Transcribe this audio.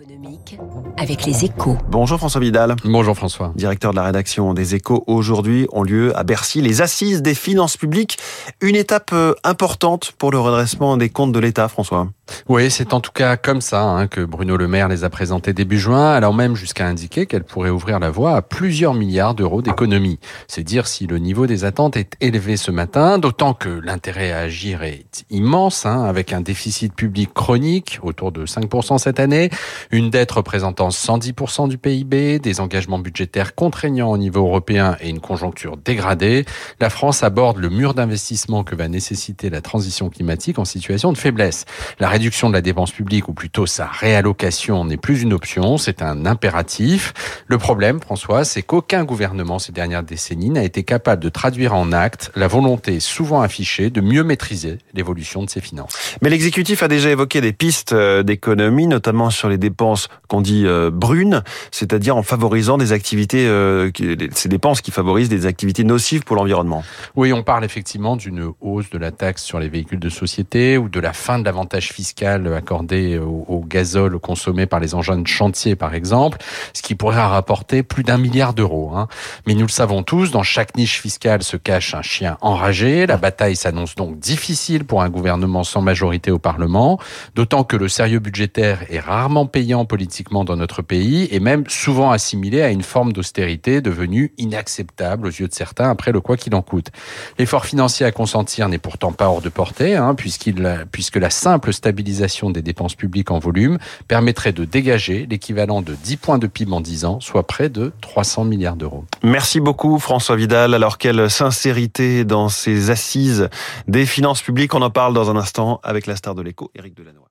économique avec les échos. Bonjour François Vidal. Bonjour François. Directeur de la rédaction des échos. Aujourd'hui ont lieu à Bercy les assises des finances publiques. Une étape euh, importante pour le redressement des comptes de l'État, François. Oui, c'est en tout cas comme ça hein, que Bruno Le Maire les a présentés début juin, allant même jusqu'à indiquer qu'elle pourrait ouvrir la voie à plusieurs milliards d'euros d'économies. C'est dire si le niveau des attentes est élevé ce matin, d'autant que l'intérêt à agir est immense, hein, avec un déficit public chronique autour de 5% cette année, une dette représentant 110% du PIB, des engagements budgétaires contraignants au niveau européen et une conjoncture dégradée. La France aborde le mur d'investissement que va nécessiter la transition climatique en situation de faiblesse. La réduction de la dépense publique, ou plutôt sa réallocation, n'est plus une option, c'est un impératif. Le problème, François, c'est qu'aucun gouvernement ces dernières décennies n'a été capable de traduire en actes la volonté souvent affichée de mieux maîtriser l'évolution de ses finances. Mais l'exécutif a déjà évoqué des pistes euh, d'économie, notamment sur les dépenses qu'on dit euh, brunes, c'est-à-dire en favorisant des activités, euh, ces dépenses qui favorisent des activités nocives pour l'environnement. Oui, on parle effectivement d'une hausse de la taxe sur les véhicules de société ou de la fin de l'avantage fiscal accordé au, au, gazole consommé par les engins de chantier, par exemple, ce qui pourrait rapporter plus d'un milliard d'euros. Hein. Mais nous le savons tous, dans chaque niche fiscale se cache un chien enragé. La bataille s'annonce donc difficile pour un gouvernement sans majorité au Parlement, d'autant que le sérieux budgétaire est rarement politiquement dans notre pays et même souvent assimilé à une forme d'austérité devenue inacceptable aux yeux de certains après le quoi qu'il en coûte. L'effort financier à consentir n'est pourtant pas hors de portée, hein, puisque la simple stabilisation des dépenses publiques en volume permettrait de dégager l'équivalent de 10 points de PIB en 10 ans, soit près de 300 milliards d'euros. Merci beaucoup François Vidal. Alors quelle sincérité dans ces assises des finances publiques. On en parle dans un instant avec la star de l'écho, Éric Delannoy.